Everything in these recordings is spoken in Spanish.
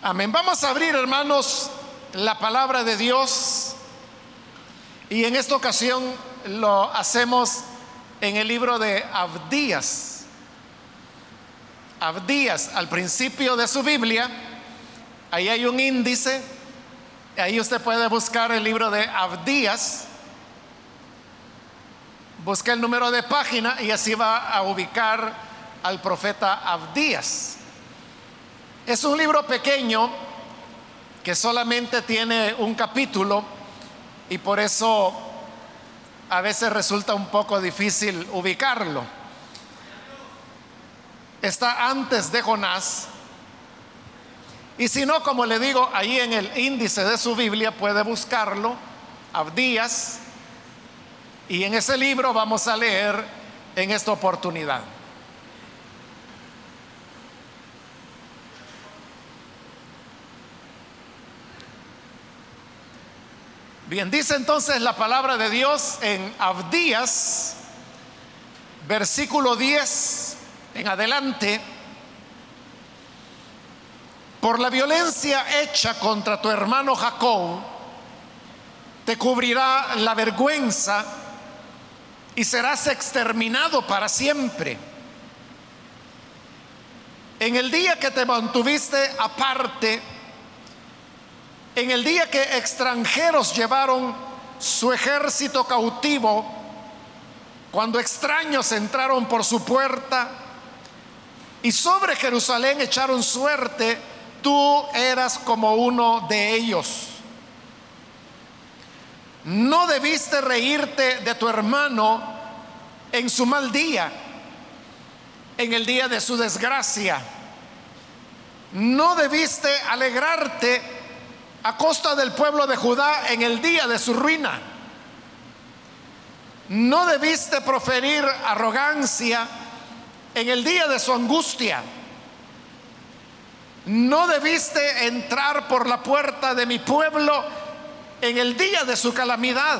Amén. Vamos a abrir, hermanos, la palabra de Dios. Y en esta ocasión lo hacemos en el libro de Abdías. Abdías, al principio de su Biblia, ahí hay un índice. Ahí usted puede buscar el libro de Abdías. Busca el número de página y así va a ubicar al profeta Abdías. Es un libro pequeño que solamente tiene un capítulo y por eso a veces resulta un poco difícil ubicarlo. Está antes de Jonás. Y si no, como le digo, ahí en el índice de su Biblia puede buscarlo, Abdías, y en ese libro vamos a leer en esta oportunidad. Bien, dice entonces la palabra de Dios en Abdías, versículo 10 en adelante. Por la violencia hecha contra tu hermano Jacob, te cubrirá la vergüenza y serás exterminado para siempre. En el día que te mantuviste aparte, en el día que extranjeros llevaron su ejército cautivo, cuando extraños entraron por su puerta y sobre Jerusalén echaron suerte, tú eras como uno de ellos. No debiste reírte de tu hermano en su mal día, en el día de su desgracia. No debiste alegrarte a costa del pueblo de Judá en el día de su ruina. No debiste proferir arrogancia en el día de su angustia. No debiste entrar por la puerta de mi pueblo en el día de su calamidad.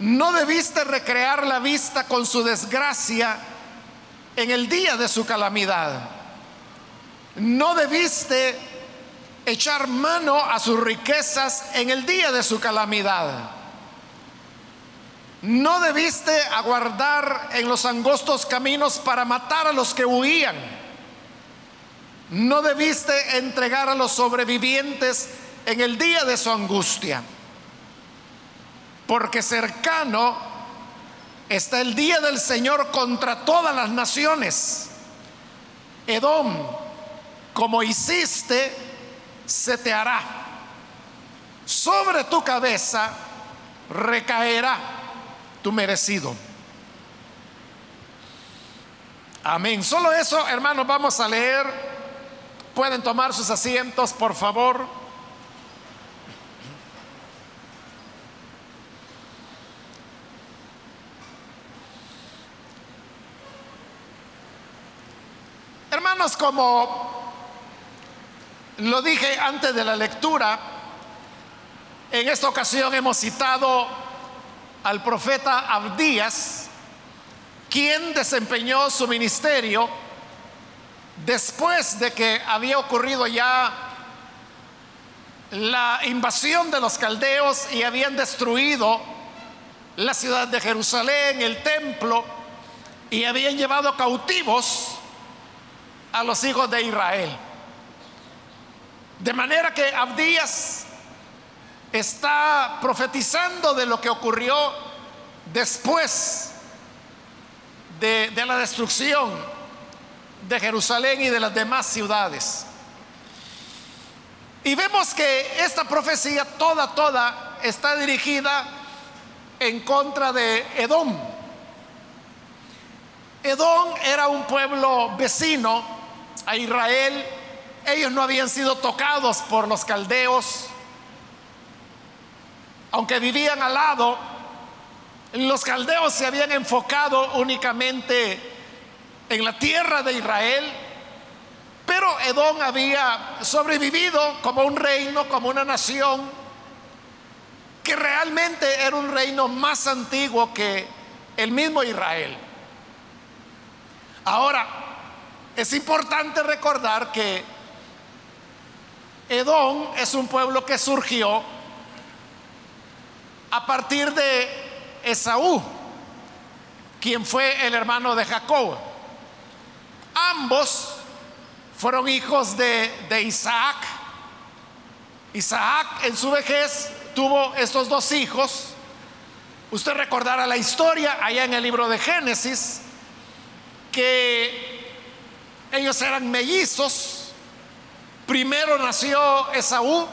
No debiste recrear la vista con su desgracia en el día de su calamidad. No debiste echar mano a sus riquezas en el día de su calamidad. No debiste aguardar en los angostos caminos para matar a los que huían. No debiste entregar a los sobrevivientes en el día de su angustia. Porque cercano está el día del Señor contra todas las naciones. Edom, como hiciste, se te hará. Sobre tu cabeza recaerá tu merecido. Amén. Solo eso, hermanos, vamos a leer. Pueden tomar sus asientos, por favor. Hermanos, como lo dije antes de la lectura, en esta ocasión hemos citado al profeta Abdías, quien desempeñó su ministerio después de que había ocurrido ya la invasión de los caldeos y habían destruido la ciudad de Jerusalén, el templo, y habían llevado cautivos a los hijos de Israel. De manera que Abdías está profetizando de lo que ocurrió después de, de, la destrucción de Jerusalén y de las demás ciudades. Y vemos que esta profecía toda, toda está dirigida en contra de Edom. Edom era un pueblo vecino a Israel ellos no habían sido tocados por los caldeos, aunque vivían al lado, los caldeos se habían enfocado únicamente en la tierra de Israel, pero Edom había sobrevivido como un reino, como una nación, que realmente era un reino más antiguo que el mismo Israel. Ahora, es importante recordar que Edom es un pueblo que surgió a partir de Esaú, quien fue el hermano de Jacob. Ambos fueron hijos de, de Isaac. Isaac en su vejez tuvo estos dos hijos. Usted recordará la historia allá en el libro de Génesis, que ellos eran mellizos. Primero nació Esaú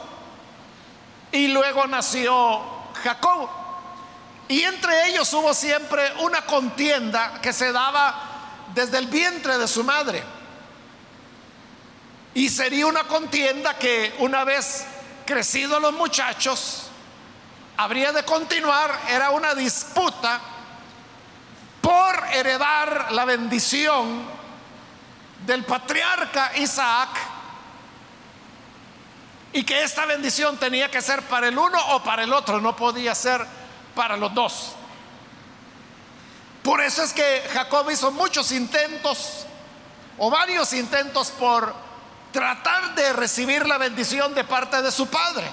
y luego nació Jacob. Y entre ellos hubo siempre una contienda que se daba desde el vientre de su madre. Y sería una contienda que una vez crecidos los muchachos, habría de continuar, era una disputa por heredar la bendición del patriarca Isaac y que esta bendición tenía que ser para el uno o para el otro, no podía ser para los dos. Por eso es que Jacob hizo muchos intentos o varios intentos por tratar de recibir la bendición de parte de su padre.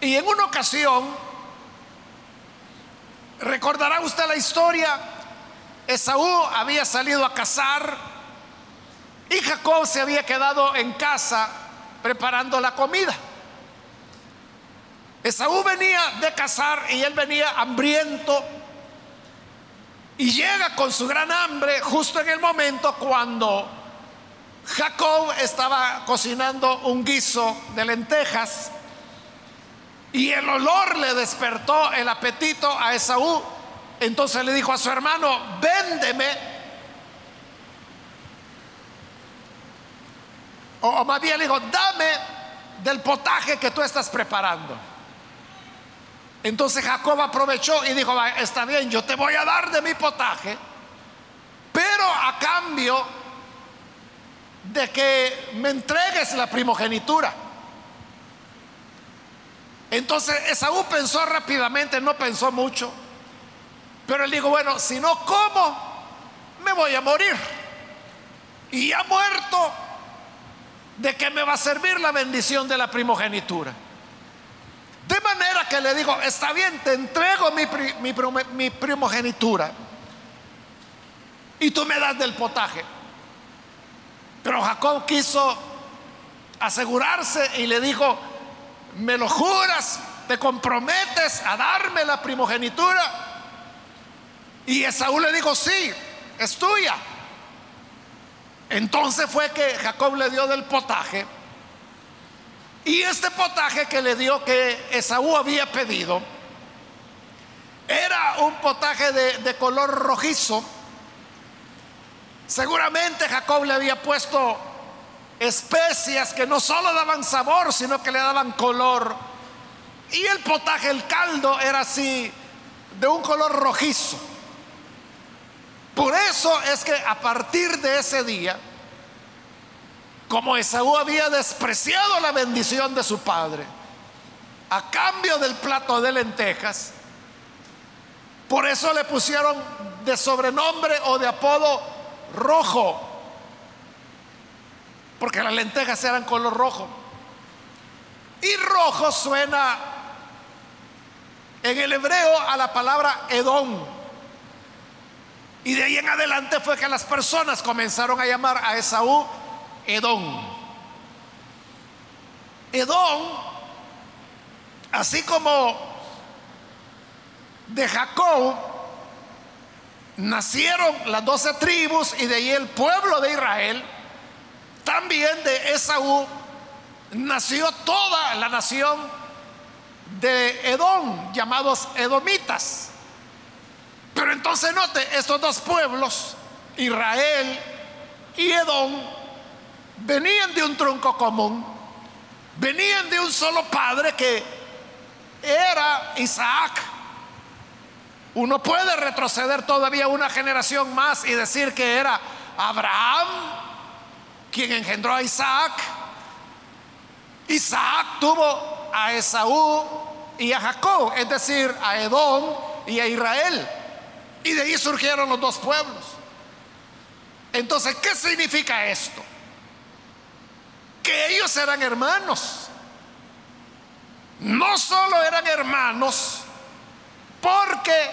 Y en una ocasión, recordará usted la historia, Esaú había salido a cazar y Jacob se había quedado en casa preparando la comida. Esaú venía de cazar y él venía hambriento y llega con su gran hambre justo en el momento cuando Jacob estaba cocinando un guiso de lentejas y el olor le despertó el apetito a Esaú. Entonces le dijo a su hermano, véndeme. O, bien le dijo, dame del potaje que tú estás preparando. Entonces Jacob aprovechó y dijo, está bien, yo te voy a dar de mi potaje, pero a cambio de que me entregues la primogenitura. Entonces Esaú pensó rápidamente, no pensó mucho, pero él dijo, bueno, si no como, me voy a morir. Y ha muerto, ¿de qué me va a servir la bendición de la primogenitura? De manera que le digo, está bien, te entrego mi, primogenitura y tú me das del potaje. Pero Jacob quiso asegurarse y le dijo, ¿me lo juras? ¿Te comprometes a darme la primogenitura? Y Esaú le dijo, sí, es tuya. Entonces fue que Jacob le dio del potaje. Y este potaje que le dio que Esaú había pedido, era un potaje de, color rojizo Seguramente Jacob le había puesto especias que no solo daban sabor, sino que le daban color. Y el potaje, el caldo, era así, de un color rojizo. Por eso es que a partir de ese día, como Esaú había despreciado la bendición de su padre, a cambio del plato de lentejas, por eso le pusieron de sobrenombre o de apodo rojo, porque las lentejas eran color rojo. Y rojo suena en el hebreo a la palabra Edom. Y de ahí en adelante fue que las personas comenzaron a llamar a Esaú Edom. Edom, así como de Jacob, nacieron las doce tribus y de ahí el pueblo de Israel, también de Esaú nació toda la nación de Edom, llamados edomitas. Pero entonces note, estos dos pueblos, Israel y Edom, venían de un tronco común, venían de un solo padre que era Isaac. Uno puede retroceder todavía una generación más y decir que era Abraham quien engendró a Isaac. Isaac tuvo a Esaú y a Jacob, es decir, a Edom y a Israel. Y de ahí surgieron los dos pueblos. Entonces, ¿qué significa esto? que ellos eran hermanos. No solo eran hermanos porque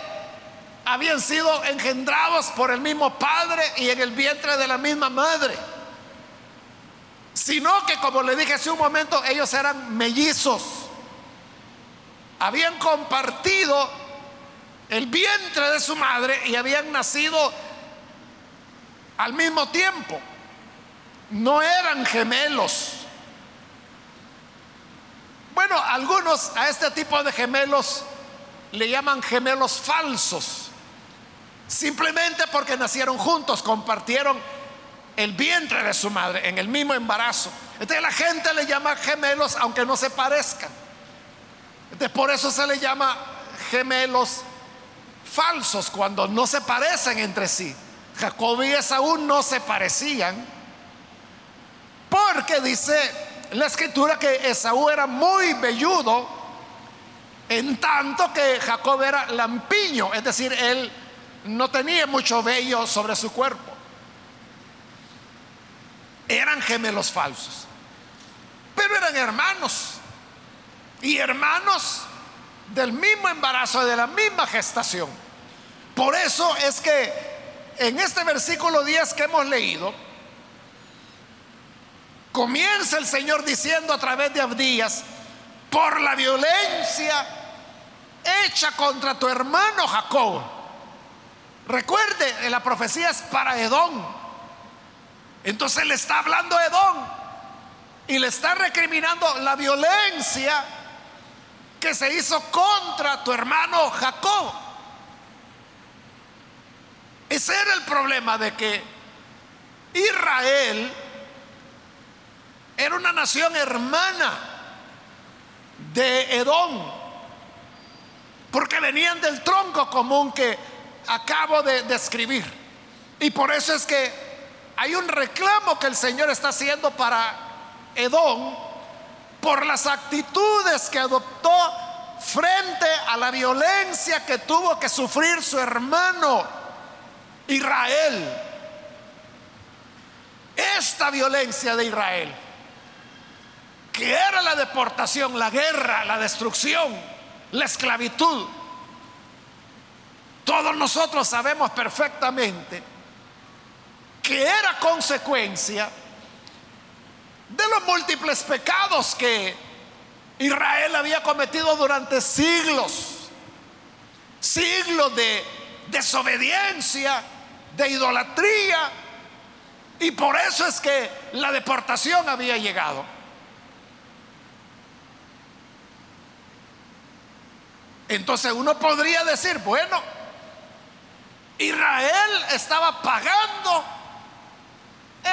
habían sido engendrados por el mismo padre y en el vientre de la misma madre, sino que como le dije hace un momento, ellos eran mellizos. Habían compartido el vientre de su madre y habían nacido al mismo tiempo. No eran gemelos. Bueno, algunos a este tipo de gemelos le llaman gemelos falsos. Simplemente porque nacieron juntos, compartieron el vientre de su madre en el mismo embarazo. Entonces la gente le llama gemelos aunque no se parezcan. Entonces por eso se le llama gemelos falsos cuando no se parecen entre sí. Jacob y Esaú no se parecían porque dice la escritura que Esaú era muy velludo en tanto que Jacob era lampiño, es decir, él no tenía mucho vello sobre su cuerpo. Eran gemelos falsos, pero eran hermanos y hermanos del mismo embarazo, de la misma gestación. Por eso es que en este versículo 10 que hemos leído, comienza el Señor diciendo a través de Abdías, por la violencia hecha contra tu hermano Jacob. Recuerde, la profecía es para Edom. Entonces le está hablando a Edom y le está recriminando la violencia que se hizo contra tu hermano Jacob. Ese era el problema de que Israel era una nación hermana de Edom, porque venían del tronco común que acabo de describir. Y por eso es que hay un reclamo que el Señor está haciendo para Edom por las actitudes que adoptó frente a la violencia que tuvo que sufrir su hermano Israel. Esta violencia de Israel, que era la deportación, la guerra, la destrucción, la esclavitud, todos nosotros sabemos perfectamente que era consecuencia de los múltiples pecados que Israel había cometido durante siglos, siglos de desobediencia, de idolatría, y por eso es que la deportación había llegado. Entonces uno podría decir, bueno, Israel estaba pagando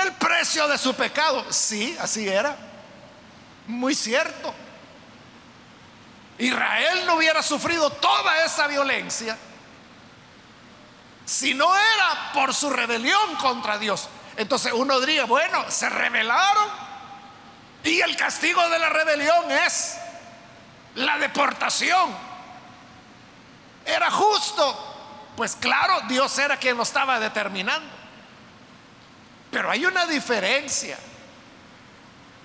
el precio de su pecado. Sí, así era. Muy cierto. Israel no hubiera sufrido toda esa violencia si no era por su rebelión contra Dios. Entonces uno diría, bueno, se rebelaron y el castigo de la rebelión es la deportación. Era justo. Pues claro, Dios era quien lo estaba determinando. Pero hay una diferencia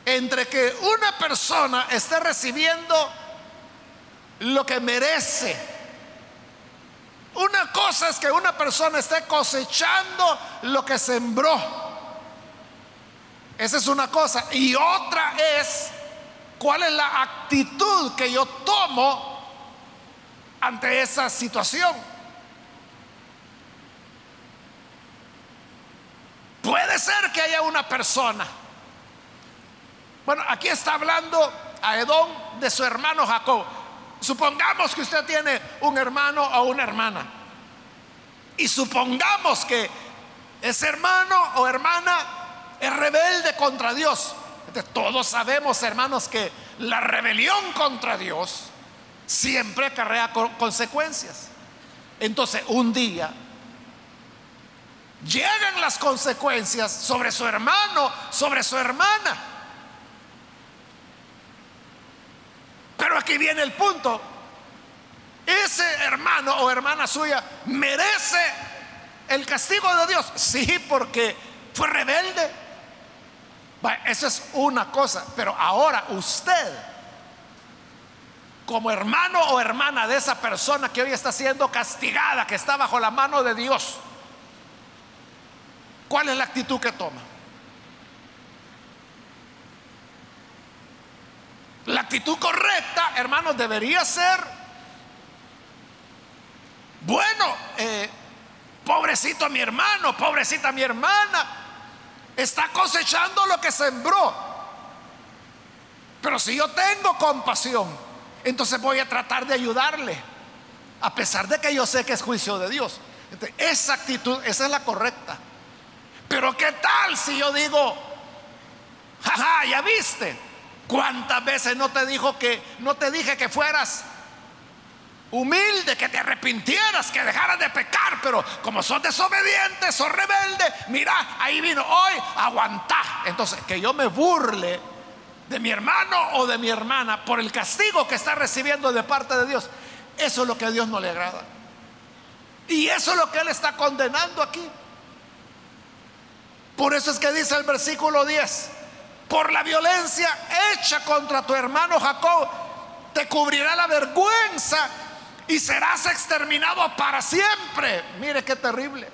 entre que una persona esté recibiendo lo que merece. Una cosa es que una persona esté cosechando lo que sembró. Esa es una cosa. Y otra es cuál es la actitud que yo tomo ante esa situación. Puede ser que haya una persona. Bueno, aquí está hablando a Edom de su hermano Jacob. Supongamos que usted tiene un hermano o una hermana. Y supongamos que ese hermano o hermana es rebelde contra Dios. todos sabemos, hermanos, que la rebelión contra Dios siempre acarrea consecuencias. Entonces, un día llegan las consecuencias sobre su hermano, sobre su hermana. Pero aquí viene el punto. Ese hermano o hermana suya merece el castigo de Dios. Sí, porque fue rebelde. eso es una cosa, pero ahora usted, como hermano o hermana de esa persona que hoy está siendo castigada, que está bajo la mano de Dios, ¿cuál es la actitud que toma? La actitud correcta, hermanos, debería ser, bueno, eh, pobrecito mi hermano, pobrecita mi hermana, está cosechando lo que sembró. Pero si yo tengo compasión, entonces voy a tratar de ayudarle, a pesar de que yo sé que es juicio de Dios. esa actitud, esa es la correcta. Pero ¿qué tal si yo digo, jaja, ya viste? ¿Cuántas veces no te dijo que no te dije que fueras humilde, que te arrepintieras, que dejaras de pecar, pero como sos desobediente, sos rebelde, mira, ahí vino hoy, aguantá. Entonces, que yo me burle de mi hermano o de mi hermana por el castigo que está recibiendo de parte de Dios, eso es lo que a Dios no le agrada. Y eso es lo que Él está condenando aquí. Por eso es que dice el versículo 10, por la violencia hecha contra tu hermano Jacob, te cubrirá la vergüenza y serás exterminado para siempre. Mire qué terrible.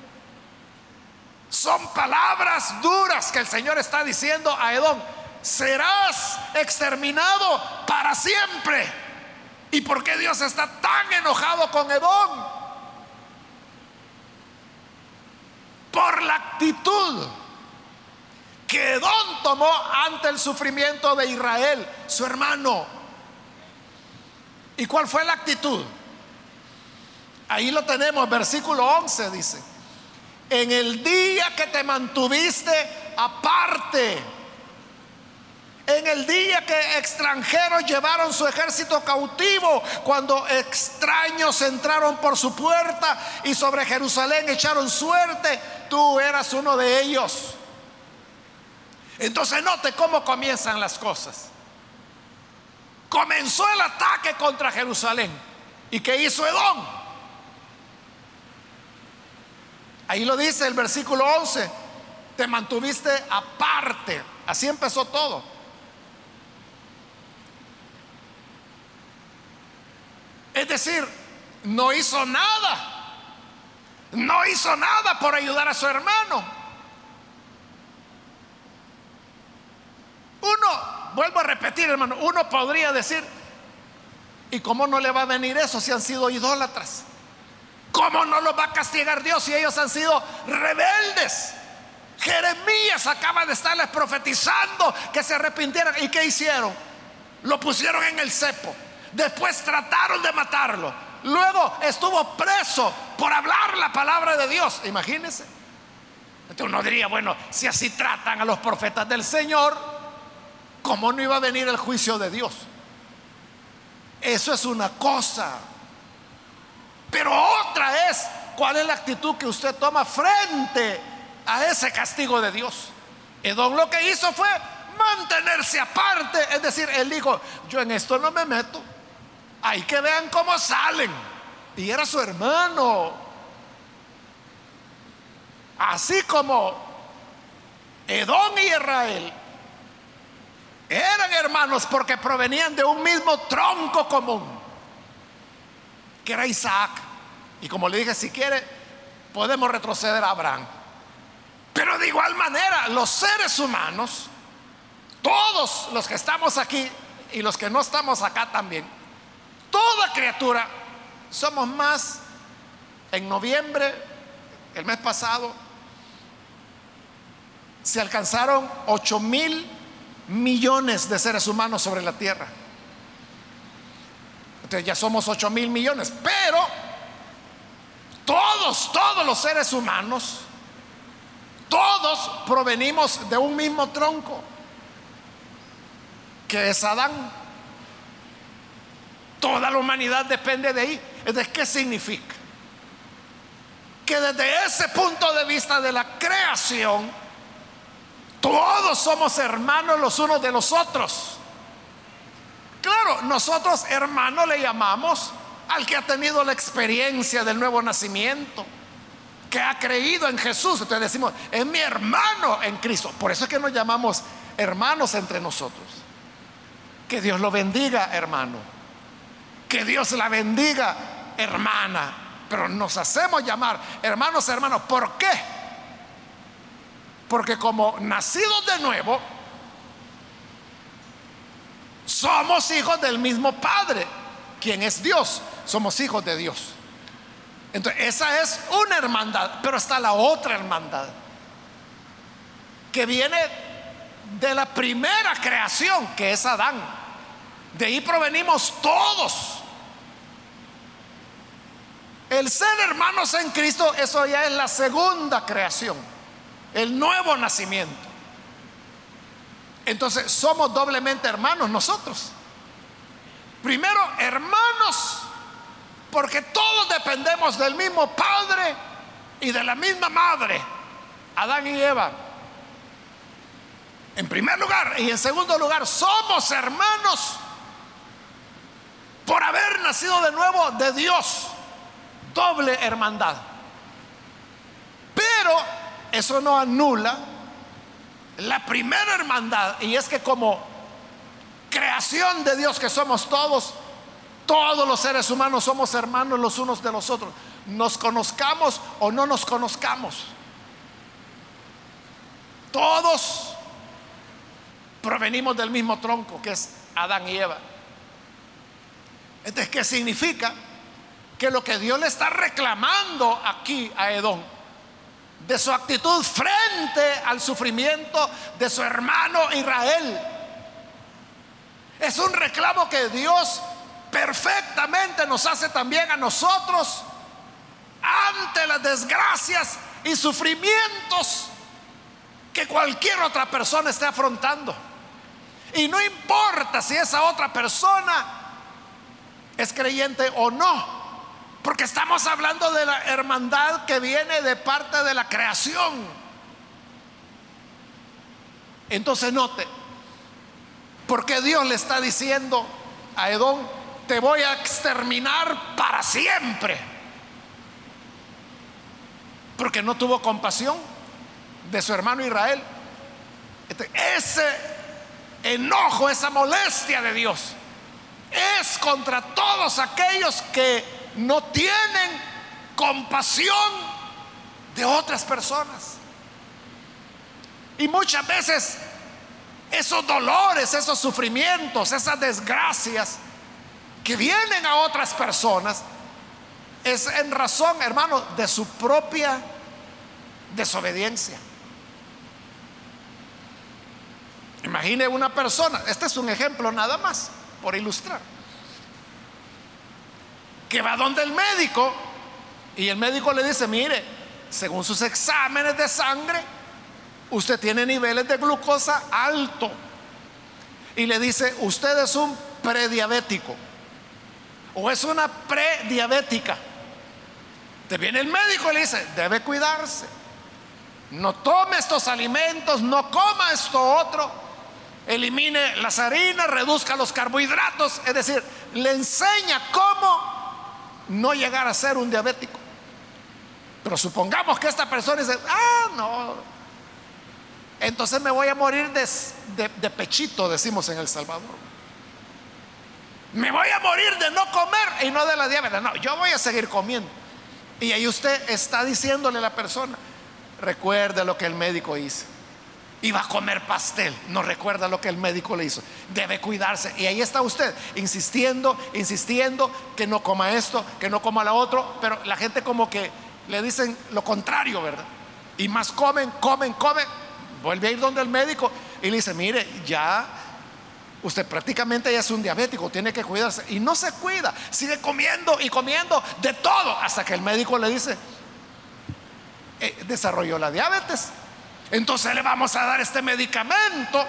Son palabras duras que el Señor está diciendo a Edom. Serás exterminado para siempre. ¿Y por qué Dios está tan enojado con Edom? Por la actitud que Edom tomó ante el sufrimiento de Israel, su hermano. ¿Y cuál fue la actitud? Ahí lo tenemos, versículo 11 dice, en el día que te mantuviste aparte, en el día que extranjeros llevaron su ejército cautivo, cuando extraños entraron por su puerta y sobre Jerusalén echaron suerte, tú eras uno de ellos. Entonces note cómo comienzan las cosas. Comenzó el ataque contra Jerusalén. ¿Y qué hizo Edom? Ahí lo dice el versículo 11. Te mantuviste aparte. Así empezó todo. Es decir, no hizo nada. No hizo nada por ayudar a su hermano. Uno, vuelvo a repetir, hermano, uno podría decir, ¿y cómo no le va a venir eso si han sido idólatras? ¿Cómo no los va a castigar Dios si ellos han sido rebeldes? Jeremías acaba de estarles profetizando que se arrepintieran. ¿Y qué hicieron? Lo pusieron en el cepo. Después trataron de matarlo. Luego estuvo preso por hablar la palabra de Dios. Imagínense. Entonces uno diría, bueno, si así tratan a los profetas del Señor, ¿cómo no iba a venir el juicio de Dios? Eso es una cosa. Pero otra es cuál es la actitud que usted toma frente a ese castigo de Dios. Edom lo que hizo fue mantenerse aparte, es decir, él dijo, yo en esto no me meto, hay que vean cómo salen. Y era su hermano. Así como Edom y Israel eran hermanos porque provenían de un mismo tronco común, que era Isaac. Y como le dije, si quiere, podemos retroceder a Abraham. Pero de igual manera, los seres humanos, todos los que estamos aquí y los que no estamos acá también, toda criatura, somos más. En noviembre, el mes pasado, se alcanzaron 8 mil millones de seres humanos sobre la tierra. Entonces ya somos 8 mil millones, pero todos, todos los seres humanos, todos provenimos de un mismo tronco, que es Adán. Toda la humanidad depende de ahí. ¿De qué significa? Que desde ese punto de vista de la creación, todos somos hermanos los unos de los otros. Claro, nosotros hermano le llamamos al que ha tenido la experiencia del nuevo nacimiento, que ha creído en Jesús. Entonces decimos, es mi hermano en Cristo. Por eso es que nos llamamos hermanos entre nosotros. Que Dios lo bendiga, hermano. Que Dios la bendiga, hermana. Pero nos hacemos llamar hermanos, hermanos. ¿Por qué? Porque como nacidos de nuevo, somos hijos del mismo Padre, quien es Dios. Somos hijos de Dios. Entonces, esa es una hermandad, pero está la otra hermandad, que viene de la primera creación, que es Adán. De ahí provenimos todos. El ser hermanos en Cristo, eso ya es la segunda creación, el nuevo nacimiento. Entonces somos doblemente hermanos nosotros. Primero, hermanos, porque todos dependemos del mismo Padre y de la misma Madre, Adán y Eva. En primer lugar, y en segundo lugar, somos hermanos por haber nacido de nuevo de Dios. Doble hermandad. Pero eso no anula la primera hermandad, y es que como creación de Dios que somos todos, todos los seres humanos somos hermanos los unos de los otros, nos conozcamos o no nos conozcamos. Todos provenimos del mismo tronco que es Adán y Eva. Entonces, ¿qué significa? Que lo que Dios le está reclamando aquí a Edom de su actitud frente al sufrimiento de su hermano Israel. Es un reclamo que Dios perfectamente nos hace también a nosotros ante las desgracias y sufrimientos que cualquier otra persona esté afrontando. Y no importa si esa otra persona es creyente o no. Porque estamos hablando de la hermandad que viene de parte de la creación. Entonces note, porque Dios le está diciendo a Edom, te voy a exterminar para siempre. Porque no tuvo compasión de su hermano Israel. Este, ese enojo, esa molestia de Dios es contra todos aquellos que no tienen compasión de otras personas. Y muchas veces esos dolores, esos sufrimientos, esas desgracias que vienen a otras personas, es en razón, hermano, de su propia desobediencia. Imagine una persona, este es un ejemplo nada más, por ilustrar que va donde el médico y el médico le dice, mire, según sus exámenes de sangre, usted tiene niveles de glucosa alto. Y le dice, usted es un prediabético o es una prediabética. Te viene el médico y le dice, debe cuidarse. No tome estos alimentos, no coma esto otro. Elimine las harinas, reduzca los carbohidratos. Es decir, le enseña cómo no llegar a ser un diabético. Pero supongamos que esta persona dice, ah, no, entonces me voy a morir de, de, pechito, decimos en El Salvador. Me voy a morir de no comer y no de la diabetes. No, yo voy a seguir comiendo. Y ahí usted está diciéndole a la persona, recuerde lo que el médico hizo iba a comer pastel. No recuerda lo que el médico le hizo. Debe cuidarse. Y ahí está usted, insistiendo, insistiendo que no coma esto, que no coma lo otro. Pero la gente como que le dicen lo contrario, ¿verdad? Y más comen, comen, comen. Vuelve a ir donde el médico y le dice, mire, ya usted prácticamente ya es un diabético, tiene que cuidarse. Y no se cuida, sigue comiendo y comiendo de todo hasta que el médico le dice, eh, desarrolló la diabetes entonces le vamos a dar este medicamento.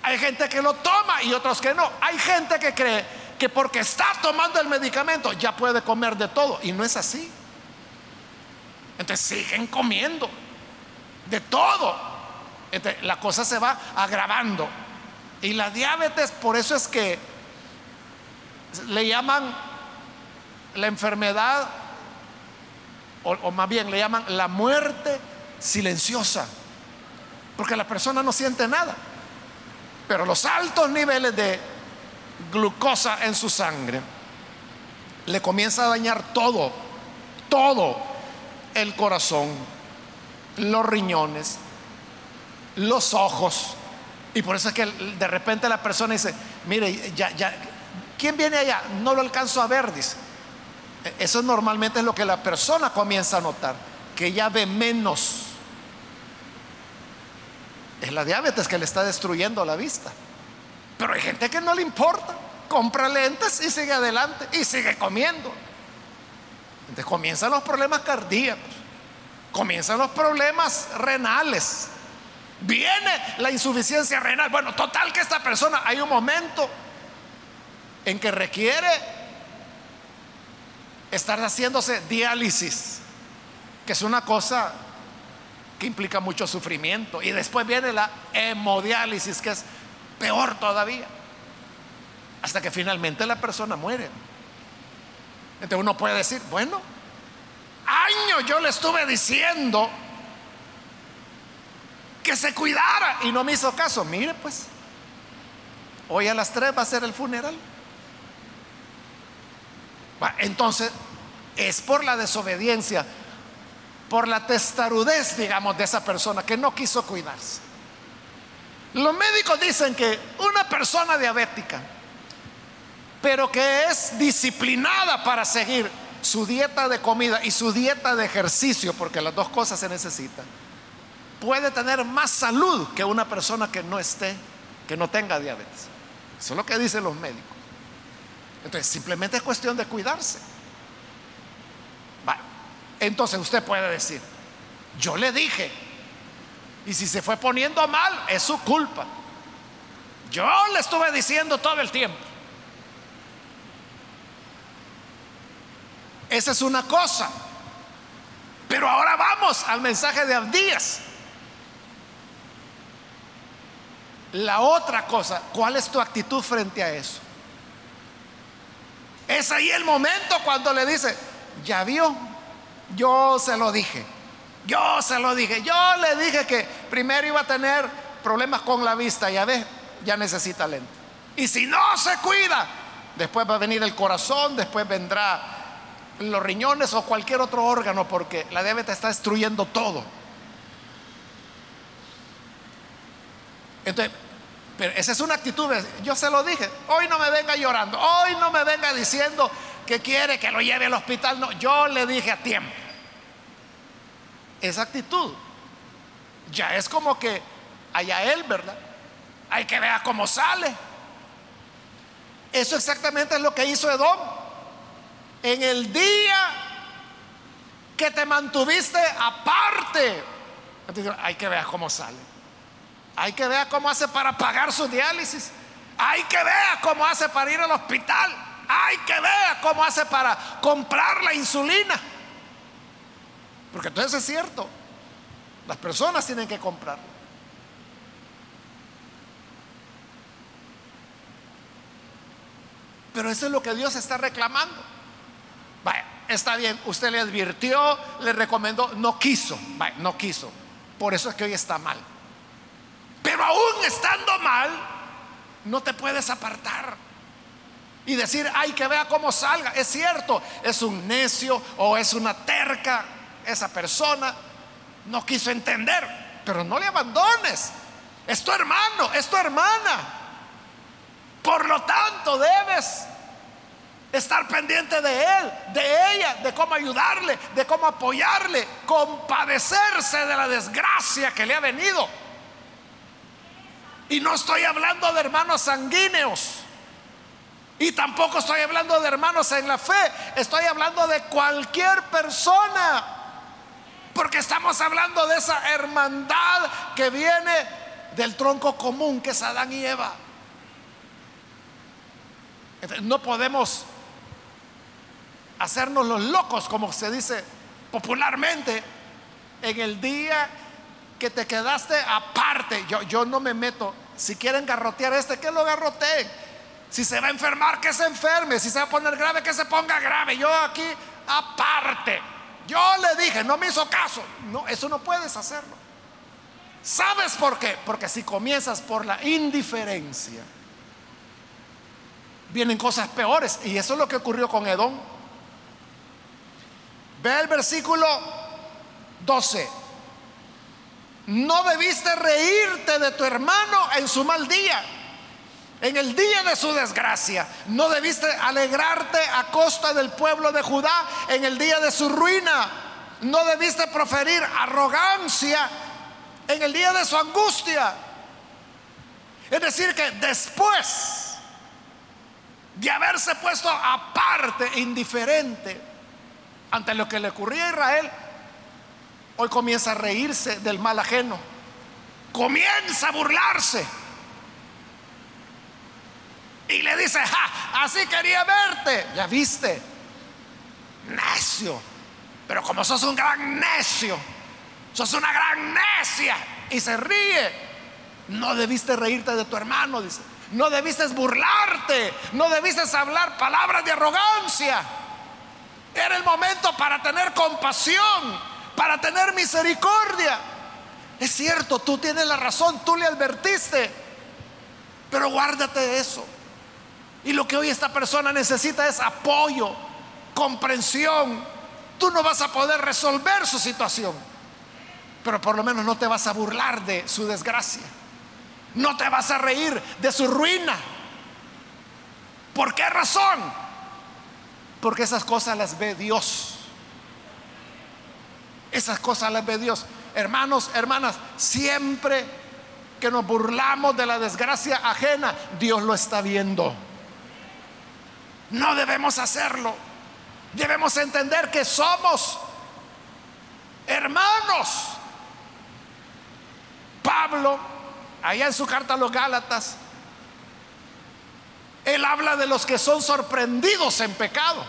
Hay gente que lo toma y otros que no. Hay gente que cree que porque está tomando el medicamento ya puede comer de todo. Y no es así. Entonces siguen comiendo de todo. La cosa se va agravando. Y la diabetes, por eso es que le llaman la enfermedad o, más bien le llaman la muerte silenciosa, porque la persona no siente nada, pero los altos niveles de glucosa en su sangre le comienza a dañar todo, todo el corazón, los riñones, los ojos. Y por eso es que de repente la persona dice, mire, ya, ya, ¿quién viene allá? No lo alcanzo a ver, dice. Eso normalmente es lo que la persona comienza a notar, que ya ve menos. Es la diabetes que le está destruyendo la vista. Pero hay gente que no le importa, compra lentes y sigue adelante y sigue comiendo. Entonces comienzan los problemas cardíacos, comienzan los problemas renales, viene la insuficiencia renal. Bueno, total que esta persona hay un momento en que requiere estar haciéndose diálisis, que es una cosa que implica mucho sufrimiento. Y después viene la hemodiálisis, que es peor todavía, hasta que finalmente la persona muere. Entonces uno puede decir, bueno, años yo le estuve diciendo que se cuidara y no me hizo caso. Mire pues, hoy a las 3 va a ser el funeral. Entonces, es por la desobediencia, por la testarudez, digamos, de esa persona que no quiso cuidarse. Los médicos dicen que una persona diabética, pero que es disciplinada para seguir su dieta de comida y su dieta de ejercicio, porque las dos cosas se necesitan, puede tener más salud que una persona que no esté, que no tenga diabetes. Eso es lo que dicen los médicos. Entonces, simplemente es cuestión de cuidarse. Entonces usted puede decir, yo le dije, y si se fue poniendo mal, es su culpa. Yo le estuve diciendo todo el tiempo. Esa es una cosa. Pero ahora vamos al mensaje de Abdías. La otra cosa, ¿cuál es tu actitud frente a eso? Es ahí el momento cuando le dice, ya vio, yo se lo dije, yo se lo dije, yo le dije que primero iba a tener problemas con la vista, ya ve, ya necesita lente. Y si no se cuida, después va a venir el corazón, después vendrá los riñones o cualquier otro órgano, porque la diabetes está destruyendo todo. Entonces, pero esa es una actitud, yo se lo dije, hoy no me venga llorando, hoy no me venga diciendo que quiere que lo lleve al hospital, no, yo le dije a tiempo. Esa actitud ya es como que allá él, ¿verdad? Hay que ver cómo sale. Eso exactamente es lo que hizo Edom. En el día que te mantuviste aparte, hay que ver cómo sale. Hay que ver cómo hace para pagar su diálisis. Hay que ver cómo hace para ir al hospital. Hay que ver cómo hace para comprar la insulina. Porque entonces es cierto. Las personas tienen que comprar. Pero eso es lo que Dios está reclamando. Vaya, está bien, usted le advirtió, le recomendó, no quiso, vaya, no quiso. Por eso es que hoy está mal. Pero aún estando mal, no te puedes apartar. Y decir, ay, que vea cómo salga. Es cierto, es un necio o es una terca esa persona. No quiso entender, pero no le abandones. Es tu hermano, es tu hermana. Por lo tanto, debes estar pendiente de él, de ella, de cómo ayudarle, de cómo apoyarle, compadecerse de la desgracia que le ha venido. Y no estoy hablando de hermanos sanguíneos. Y tampoco estoy hablando de hermanos en la fe. Estoy hablando de cualquier persona. Porque estamos hablando de esa hermandad que viene del tronco común que es Adán y Eva. no podemos hacernos los locos, como se dice popularmente, en el día que te quedaste aparte. Yo, yo no me meto. Si quieren garrotear este, que lo garroteen. Si se va a enfermar, que se enferme. Si se va a poner grave, que se ponga grave. Yo aquí aparte. Yo le dije, no me hizo caso. No, eso no puedes hacerlo. ¿Sabes por qué? Porque si comienzas por la indiferencia, vienen cosas peores. Y eso es lo que ocurrió con Edom. Ve el versículo 12. No debiste reírte de tu hermano en su mal día, en el día de su desgracia. No debiste alegrarte a costa del pueblo de Judá en el día de su ruina. No debiste proferir arrogancia en el día de su angustia. Es decir, que después de haberse puesto aparte, indiferente ante lo que le ocurría a Israel, Hoy comienza a reírse del mal ajeno. Comienza a burlarse. Y le dice, así quería verte. Ya viste. Necio. Pero como sos un gran necio, sos una gran necia. Y se ríe. No debiste reírte de tu hermano, dice. No debiste burlarte. No debiste hablar palabras de arrogancia. Era el momento para tener compasión para tener misericordia. Es cierto, tú tienes la razón, tú le advertiste, pero guárdate de eso. Y lo que hoy esta persona necesita es apoyo, comprensión. Tú no vas a poder resolver su situación, pero por lo menos no te vas a burlar de su desgracia. No te vas a reír de su ruina. ¿Por qué razón? Porque esas cosas las ve Dios. Esas cosas las ve Dios. Hermanos, hermanas, siempre que nos burlamos de la desgracia ajena, Dios lo está viendo. No debemos hacerlo. Debemos entender que somos hermanos. Pablo, allá en su carta a los Gálatas, él habla de los que son sorprendidos en pecado,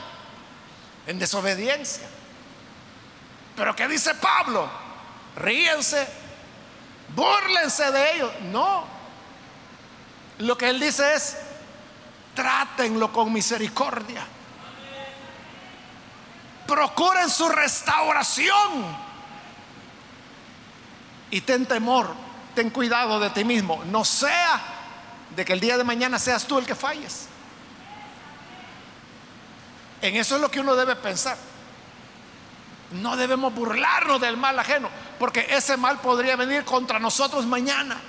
en desobediencia. Pero ¿qué dice Pablo? Ríense, burlense de ellos. No. Lo que él dice es, trátenlo con misericordia. Procuren su restauración. Y ten temor, ten cuidado de ti mismo. No sea de que el día de mañana seas tú el que falles. En eso es lo que uno debe pensar. No debemos burlarnos del mal ajeno, porque ese mal podría venir contra nosotros mañana.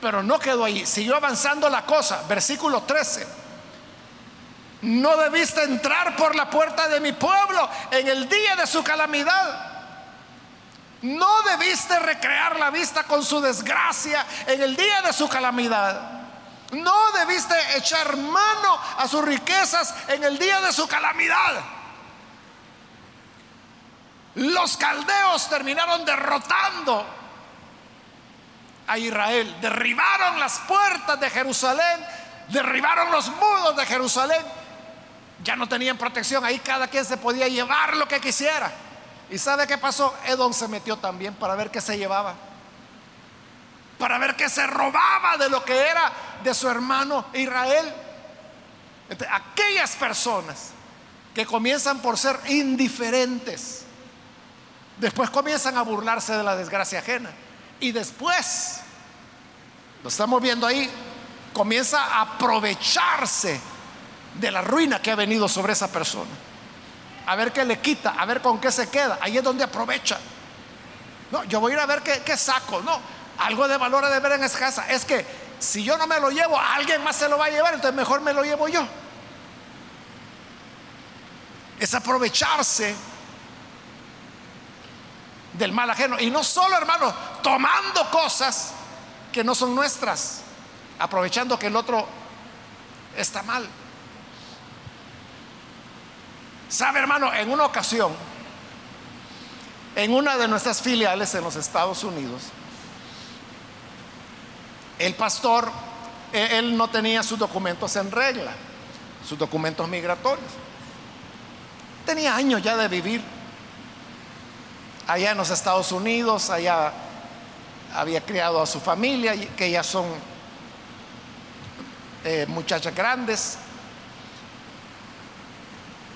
Pero no quedó ahí, siguió avanzando la cosa. Versículo 13. No debiste entrar por la puerta de mi pueblo en el día de su calamidad. No debiste recrear la vista con su desgracia en el día de su calamidad. No debiste echar mano a sus riquezas en el día de su calamidad. Los caldeos terminaron derrotando a Israel. Derribaron las puertas de Jerusalén, derribaron los muros de Jerusalén. Ya no tenían protección, ahí cada quien se podía llevar lo que quisiera. ¿Y sabe qué pasó? Edom se metió también para ver qué se llevaba. Para ver qué se robaba de lo que era de su hermano Israel. aquellas personas que comienzan por ser indiferentes Después comienzan a burlarse de la desgracia ajena. Y después, lo estamos viendo ahí, comienza a aprovecharse de la ruina que ha venido sobre esa persona. A ver qué le quita, a ver con qué se queda. Ahí es donde aprovecha. No, yo voy a ir a ver qué, saco. No, algo de valor a de ver en esa casa. Es que si yo no me lo llevo, alguien más se lo va a llevar, entonces mejor me lo llevo yo. Es aprovecharse del mal ajeno. Y no solo, hermano, tomando cosas que no son nuestras, aprovechando que el otro está mal. Sabe, hermano, en una ocasión, en una de nuestras filiales en los Estados Unidos, el pastor, e, él no tenía sus documentos en regla, sus documentos migratorios. Tenía años ya de vivir allá en los Estados Unidos, allá había criado a su familia, que ya son eh, muchachas grandes.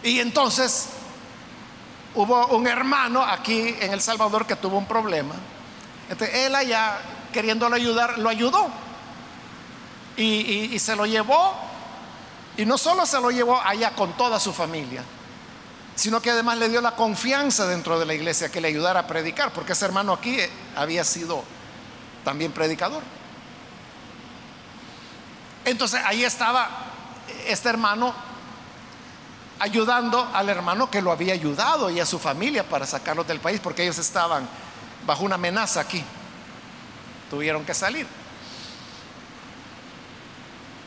Y entonces hubo un hermano aquí en El Salvador que tuvo un problema. Entonces él allá, queriéndolo ayudar, lo ayudó. Y se lo llevó. Y no solo se lo llevó allá con toda su familia, sino que además le dio la confianza dentro de la iglesia que le ayudara a predicar, porque ese hermano aquí había sido también predicador. Entonces ahí estaba este hermano ayudando al hermano que lo había ayudado y a su familia para sacarlos del país, porque ellos estaban bajo una amenaza aquí. Tuvieron que salir.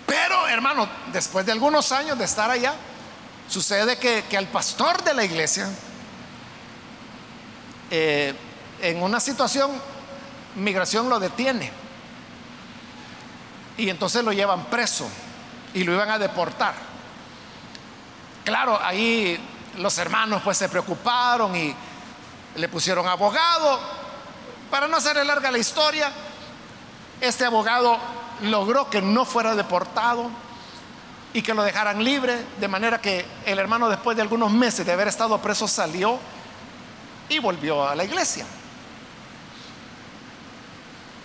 Pero, hermano, después de algunos años de estar allá, sucede que, al pastor de la iglesia, eh, en una situación, migración lo detiene. Y entonces lo llevan preso y lo iban a deportar. Claro, ahí los hermanos pues se preocuparon y le pusieron abogado. Para no hacer larga la historia, este abogado logró que no fuera deportado y que lo dejaran libre, de manera que el hermano después de algunos meses de haber estado preso salió y volvió a la iglesia.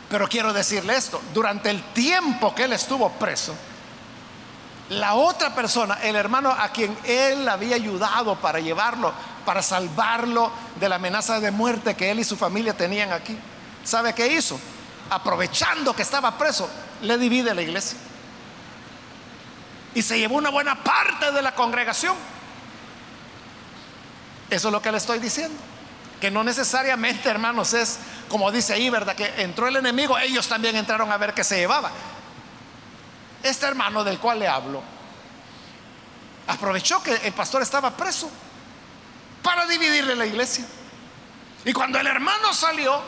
Pero quiero decirle esto, durante el tiempo que él estuvo preso, la otra persona, el hermano a quien él había ayudado para llevarlo, para salvarlo de la amenaza de muerte que él y su familia tenían aquí, ¿sabe qué hizo? Aprovechando que estaba preso, le divide la iglesia. Y se llevó una buena parte de la congregación. Eso es lo que le estoy diciendo. Que no necesariamente, hermanos, es como dice ahí, ¿verdad? Que entró el enemigo, ellos también entraron a ver qué se llevaba. Este hermano del cual le hablo aprovechó que el pastor estaba preso para dividirle la iglesia. Y cuando el hermano salió,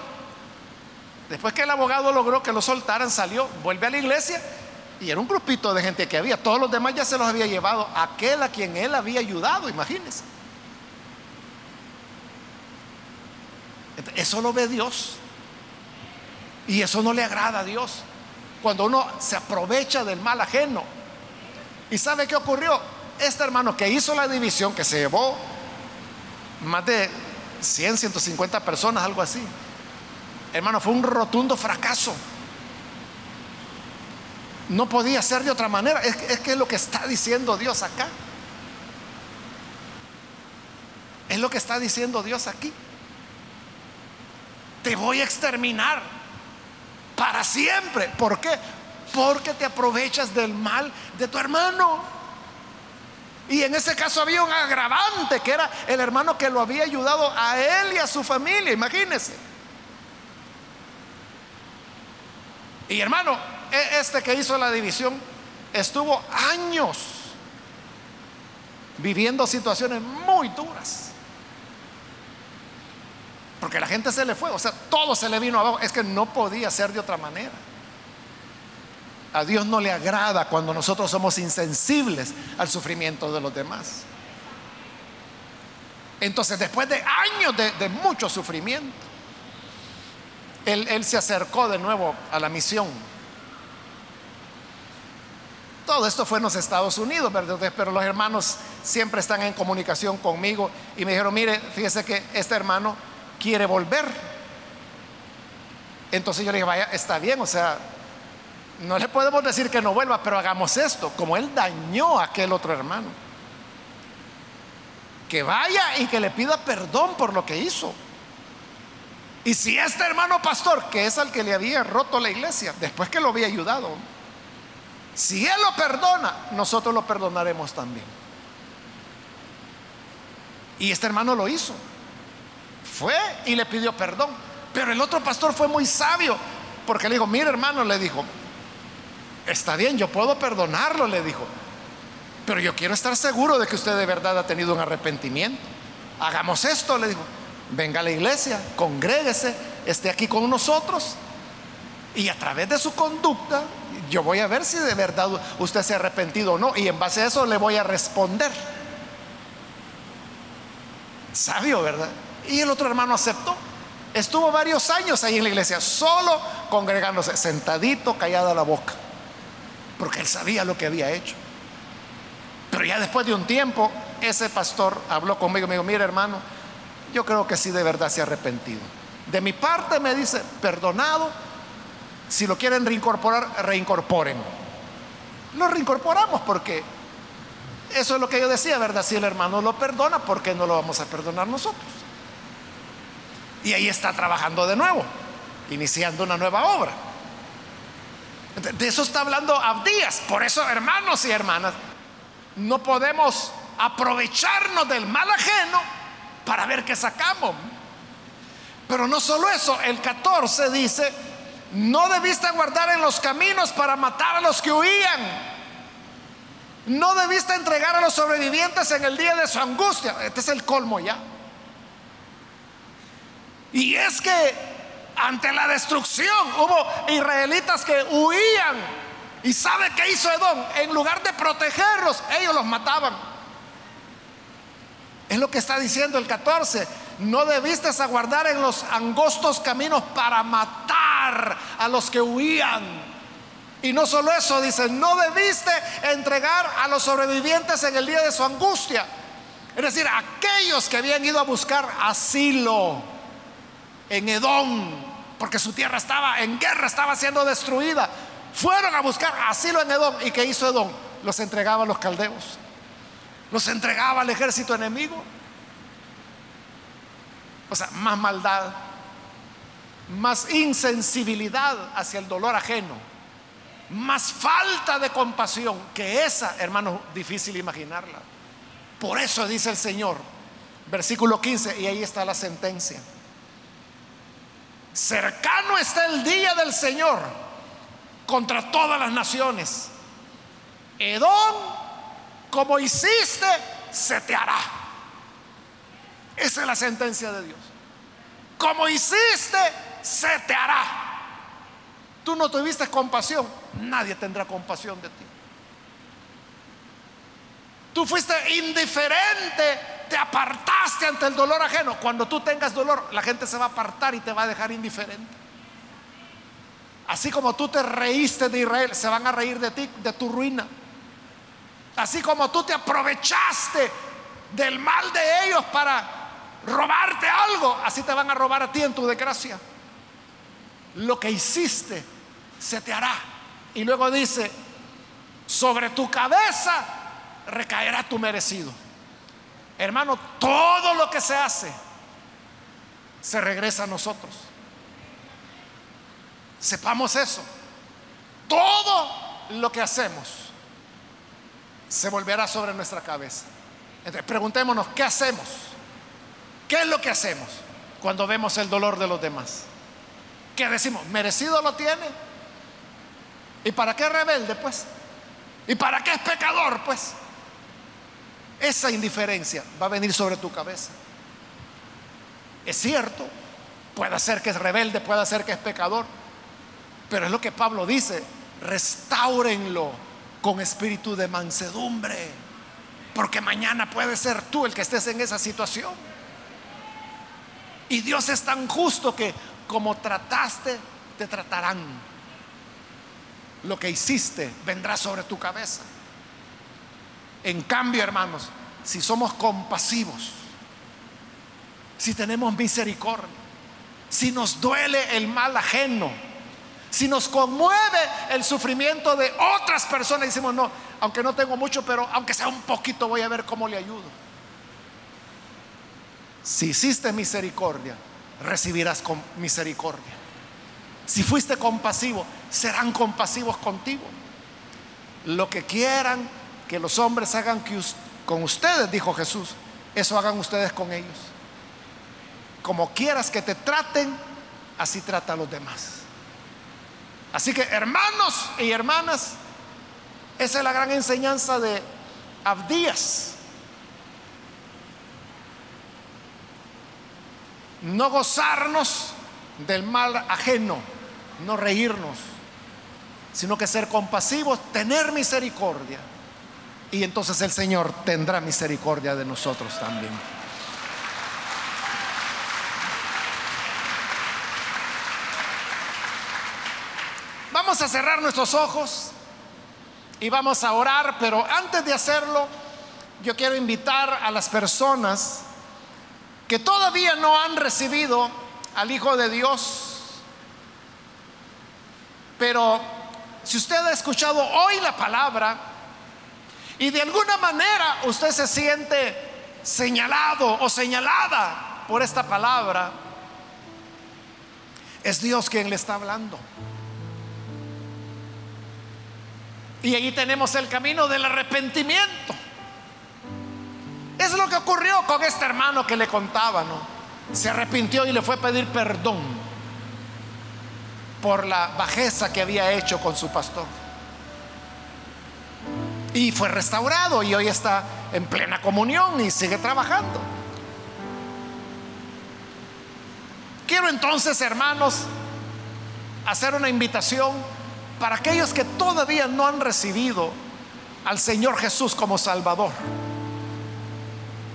después que el abogado logró que lo soltaran, salió, vuelve a la iglesia y era un grupito de gente que había. Todos los demás ya se los había llevado aquel a quien él había ayudado, imagínense. Eso lo ve Dios. Y eso no le agrada a Dios. Cuando uno se aprovecha del mal ajeno. ¿Y sabe qué ocurrió? Este hermano que hizo la división, que se llevó más de 100, 150 personas, algo así. Hermano, fue un rotundo fracaso. No podía ser de otra manera. Es, es que es lo que está diciendo Dios acá. Es lo que está diciendo Dios aquí te voy a exterminar para siempre. ¿Por qué? Porque te aprovechas del mal de tu hermano. Y en ese caso había un agravante, que era el hermano que lo había ayudado a él y a su familia, imagínense. Y hermano, este que hizo la división estuvo años viviendo situaciones muy duras. Porque la gente se le fue, o sea, todo se le vino abajo. Es que no podía ser de otra manera. A Dios no le agrada cuando nosotros somos insensibles al sufrimiento de los demás. Entonces, después de años de, mucho sufrimiento, él, él se acercó de nuevo a la misión. Todo esto fue en los Estados Unidos, pero los hermanos siempre están en comunicación conmigo y me dijeron, mire, fíjese que este hermano quiere volver. Entonces yo le dije, vaya, está bien, o sea, no le podemos decir que no vuelva, pero hagamos esto, como él dañó a aquel otro hermano. Que vaya y que le pida perdón por lo que hizo. Y si este hermano pastor, que es al que le había roto la iglesia, después que lo había ayudado, si él lo perdona, nosotros lo perdonaremos también. Y este hermano lo hizo. Fue y le pidió perdón. Pero el otro pastor fue muy sabio, porque le dijo, mire hermano, le dijo, está bien, yo puedo perdonarlo, le dijo, pero yo quiero estar seguro de que usted de verdad ha tenido un arrepentimiento. Hagamos esto, le dijo, venga a la iglesia, congréguese, esté aquí con nosotros y a través de su conducta yo voy a ver si de verdad usted se ha arrepentido o no y en base a eso le voy a responder. Sabio, ¿verdad? Y el otro hermano aceptó. Estuvo varios años ahí en la iglesia, solo congregándose, sentadito, callada la boca, porque él sabía lo que había hecho. Pero ya después de un tiempo, ese pastor habló conmigo y me dijo, mira hermano, yo creo que sí de verdad se ha arrepentido. De mi parte me dice, perdonado, si lo quieren reincorporar, reincorporen. Lo reincorporamos porque eso es lo que yo decía, ¿verdad? Si el hermano lo perdona, ¿por qué no lo vamos a perdonar nosotros? Y ahí está trabajando de nuevo, iniciando una nueva obra. De eso está hablando Abdías. Por eso, hermanos y hermanas, no podemos aprovecharnos del mal ajeno para ver qué sacamos. Pero no solo eso, el 14 dice, no debiste guardar en los caminos para matar a los que huían. No debiste entregar a los sobrevivientes en el día de su angustia. Este es el colmo ya. Y es que ante la destrucción hubo israelitas que huían. ¿Y sabe qué hizo Edom? En lugar de protegerlos, ellos los mataban. Es lo que está diciendo el 14. No debiste aguardar en los angostos caminos para matar a los que huían. Y no solo eso, dice, no debiste entregar a los sobrevivientes en el día de su angustia. Es decir, aquellos que habían ido a buscar asilo en Edom, porque su tierra estaba en guerra, estaba siendo destruida, fueron a buscar asilo en Edom. ¿Y qué hizo Edom? Los entregaba a los caldeos los entregaba al ejército enemigo. O sea, más maldad, más insensibilidad hacia el dolor ajeno, más falta de compasión que esa, hermano, difícil imaginarla. Por eso dice el Señor, versículo 15, y ahí está la sentencia. Cercano está el día del Señor contra todas las naciones. Edom como hiciste, se te hará. Esa es la sentencia de Dios. Como hiciste, se te hará. Tú no tuviste compasión, nadie tendrá compasión de ti. Tú fuiste indiferente, te apartaste ante el dolor ajeno. Cuando tú tengas dolor, la gente se va a apartar y te va a dejar indiferente. Así como tú te reíste de Israel, se van a reír de ti, de tu ruina. Así como tú te aprovechaste del mal de ellos para robarte algo, así te van a robar a ti en tu desgracia. Lo que hiciste se te hará. Y luego dice, sobre tu cabeza recaerá tu merecido. Hermano, todo lo que se hace se regresa a nosotros. Sepamos eso. Todo lo que hacemos se volverá sobre nuestra cabeza. Entonces, preguntémonos, ¿qué hacemos? ¿Qué es lo que hacemos cuando vemos el dolor de los demás? ¿Qué decimos? ¿Merecido lo tiene? ¿Y para qué rebelde, pues? ¿Y para qué es pecador, pues? Esa indiferencia va a venir sobre tu cabeza. Es cierto, puede ser que es rebelde, puede ser que es pecador, pero es lo que Pablo dice, restáurenlo con espíritu de mansedumbre, porque mañana puede ser tú el que estés en esa situación. Y Dios es tan justo que como trataste, te tratarán. Lo que hiciste vendrá sobre tu cabeza. En cambio, hermanos, si somos compasivos, si tenemos misericordia, si nos duele el mal ajeno, si nos conmueve el sufrimiento de otras personas, decimos, no, aunque no tengo mucho, pero aunque sea un poquito, voy a ver cómo le ayudo. Si hiciste misericordia, recibirás con misericordia. Si fuiste compasivo, serán compasivos contigo. Lo que quieran que los hombres hagan con ustedes, dijo Jesús, eso hagan ustedes con ellos. Como quieras que te traten, así trata a los demás. Así que hermanos y hermanas, esa es la gran enseñanza de Abdías. No gozarnos del mal ajeno, no reírnos, sino que ser compasivos, tener misericordia. Y entonces el Señor tendrá misericordia de nosotros también. Vamos a cerrar nuestros ojos y vamos a orar, pero antes de hacerlo, yo quiero invitar a las personas que todavía no han recibido al Hijo de Dios, pero si usted ha escuchado hoy la palabra y de alguna manera usted se siente señalado o señalada por esta palabra, es Dios quien le está hablando. Y ahí tenemos el camino del arrepentimiento. Es lo que ocurrió con este hermano que le contaba, ¿no? Se arrepintió y le fue a pedir perdón por la bajeza que había hecho con su pastor. Y fue restaurado y hoy está en plena comunión y sigue trabajando. Quiero entonces, hermanos, hacer una invitación para aquellos que todavía no han recibido al Señor Jesús como Salvador.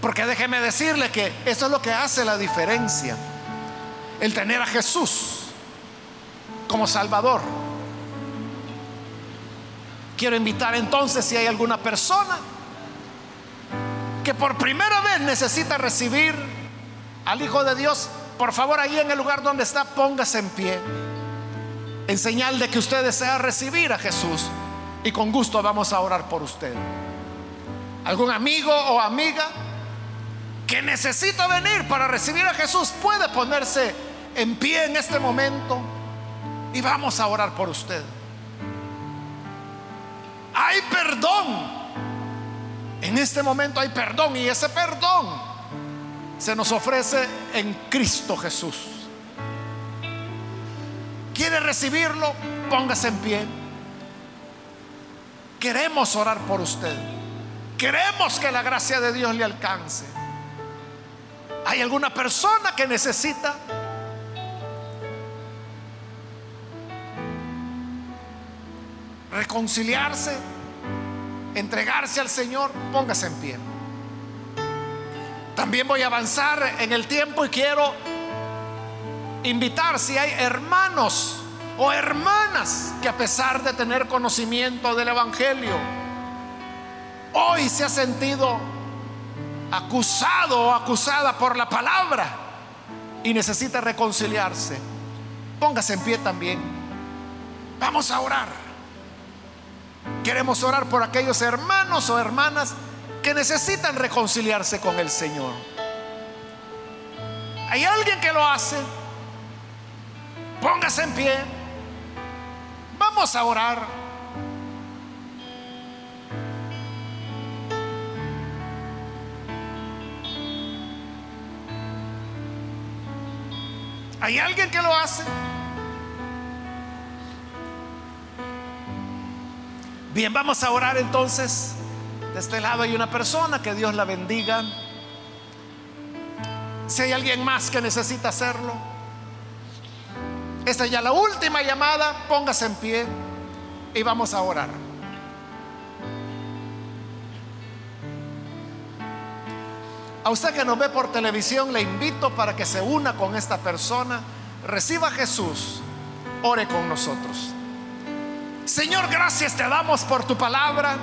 Porque déjeme decirle que eso es lo que hace la diferencia. El tener a Jesús como Salvador. Quiero invitar entonces si hay alguna persona que por primera vez necesita recibir al Hijo de Dios, por favor ahí en el lugar donde está, póngase en pie. En señal de que usted desea recibir a Jesús. Y con gusto vamos a orar por usted. ¿Algún amigo o amiga? Que necesita venir para recibir a Jesús puede ponerse en pie en este momento y vamos a orar por usted. Hay perdón. En este momento hay perdón y ese perdón se nos ofrece en Cristo Jesús. ¿Quiere recibirlo? Póngase en pie. Queremos orar por usted. Queremos que la gracia de Dios le alcance. ¿Hay alguna persona que necesita reconciliarse, entregarse al Señor? Póngase en pie. También voy a avanzar en el tiempo y quiero invitar si hay hermanos o hermanas que a pesar de tener conocimiento del Evangelio, hoy se ha sentido acusado o acusada por la palabra y necesita reconciliarse, póngase en pie también. Vamos a orar. Queremos orar por aquellos hermanos o hermanas que necesitan reconciliarse con el Señor. ¿Hay alguien que lo hace? Póngase en pie. Vamos a orar. ¿Hay alguien que lo hace? Bien, vamos a orar entonces. De este lado hay una persona, que Dios la bendiga. Si hay alguien más que necesita hacerlo. Esta es ya la última llamada, póngase en pie y vamos a orar. A usted que nos ve por televisión, le invito para que se una con esta persona, reciba a Jesús, ore con nosotros. Señor, gracias te damos por tu palabra,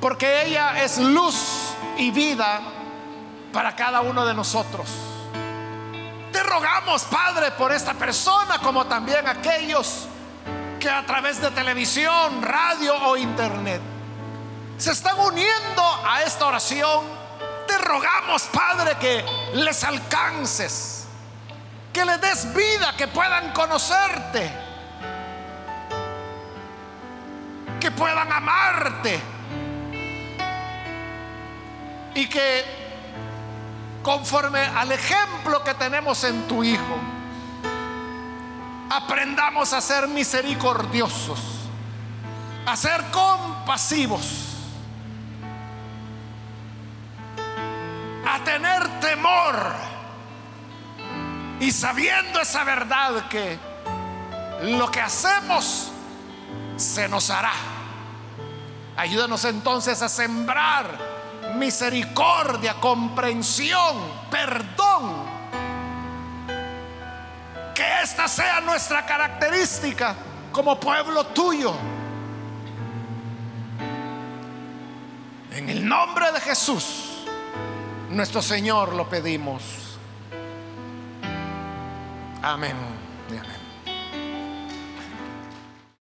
porque ella es luz y vida para cada uno de nosotros. Te rogamos, Padre, por esta persona, como también aquellos que a través de televisión, radio o internet se están uniendo a esta oración te rogamos, Padre, que les alcances, que les des vida, que puedan conocerte, que puedan amarte y que conforme al ejemplo que tenemos en tu Hijo, aprendamos a ser misericordiosos, a ser compasivos a tener temor y sabiendo esa verdad que lo que hacemos se nos hará. Ayúdanos entonces a sembrar misericordia, comprensión, perdón. Que esta sea nuestra característica como pueblo tuyo. En el nombre de Jesús nuestro Señor lo pedimos. Amén.